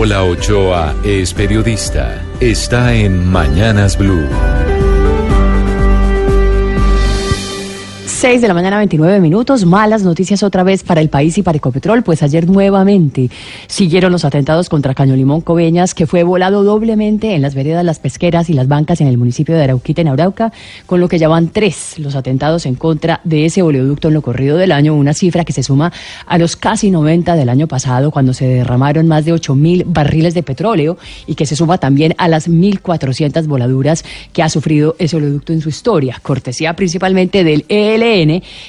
Paola Ochoa es periodista. Está en Mañanas Blue. 6 de la mañana, 29 minutos. Malas noticias otra vez para el país y para Ecopetrol, pues ayer nuevamente siguieron los atentados contra Caño Limón Coveñas, que fue volado doblemente en las veredas Las Pesqueras y las bancas en el municipio de Arauquita, en Arauca, con lo que ya van tres los atentados en contra de ese oleoducto en lo corrido del año, una cifra que se suma a los casi 90 del año pasado, cuando se derramaron más de 8 mil barriles de petróleo y que se suma también a las 1.400 voladuras que ha sufrido ese oleoducto en su historia, cortesía principalmente del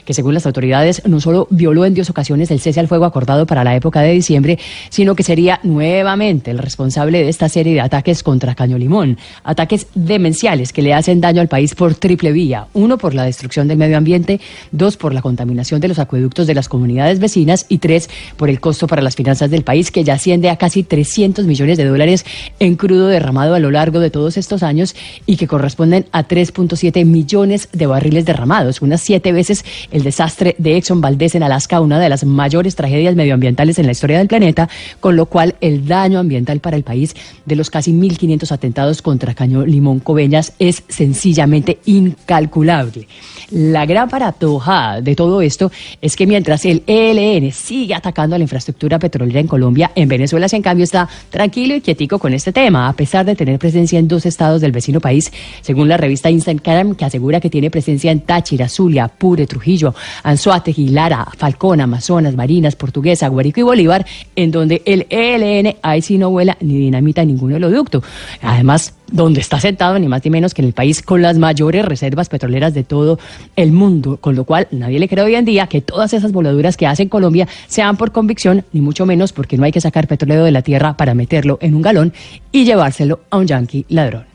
Que según las autoridades no solo violó en dos ocasiones el cese al fuego acordado para la época de diciembre, sino que sería nuevamente el responsable de esta serie de ataques contra Caño Limón. Ataques demenciales que le hacen daño al país por triple vía. Uno, por la destrucción del medio ambiente. Dos, por la contaminación de los acueductos de las comunidades vecinas. Y tres, por el costo para las finanzas del país, que ya asciende a casi 300 millones de dólares en crudo derramado a lo largo de todos estos años y que corresponden a 3.7 millones de barriles derramados, unas veces el desastre de Exxon Valdez en Alaska, una de las mayores tragedias medioambientales en la historia del planeta, con lo cual el daño ambiental para el país de los casi 1.500 atentados contra Caño Limón Coveñas es sencillamente incalculable. La gran paratoja de todo esto es que mientras el ELN sigue atacando a la infraestructura petrolera en Colombia, en Venezuela, en cambio, está tranquilo y quietico con este tema, a pesar de tener presencia en dos estados del vecino país, según la revista Instagram, que asegura que tiene presencia en Táchira, Zulia, Pure, Trujillo, Anzuategui, Lara, Falcón, Amazonas, Marinas, Portuguesa, Guarico y Bolívar, en donde el ELN ahí sí no vuela ni dinamita ningún oleoducto. Además, donde está sentado ni más ni menos que en el país con las mayores reservas petroleras de todo el mundo, con lo cual nadie le cree hoy en día que todas esas voladuras que hace Colombia sean por convicción, ni mucho menos porque no hay que sacar petróleo de la tierra para meterlo en un galón y llevárselo a un yanqui ladrón.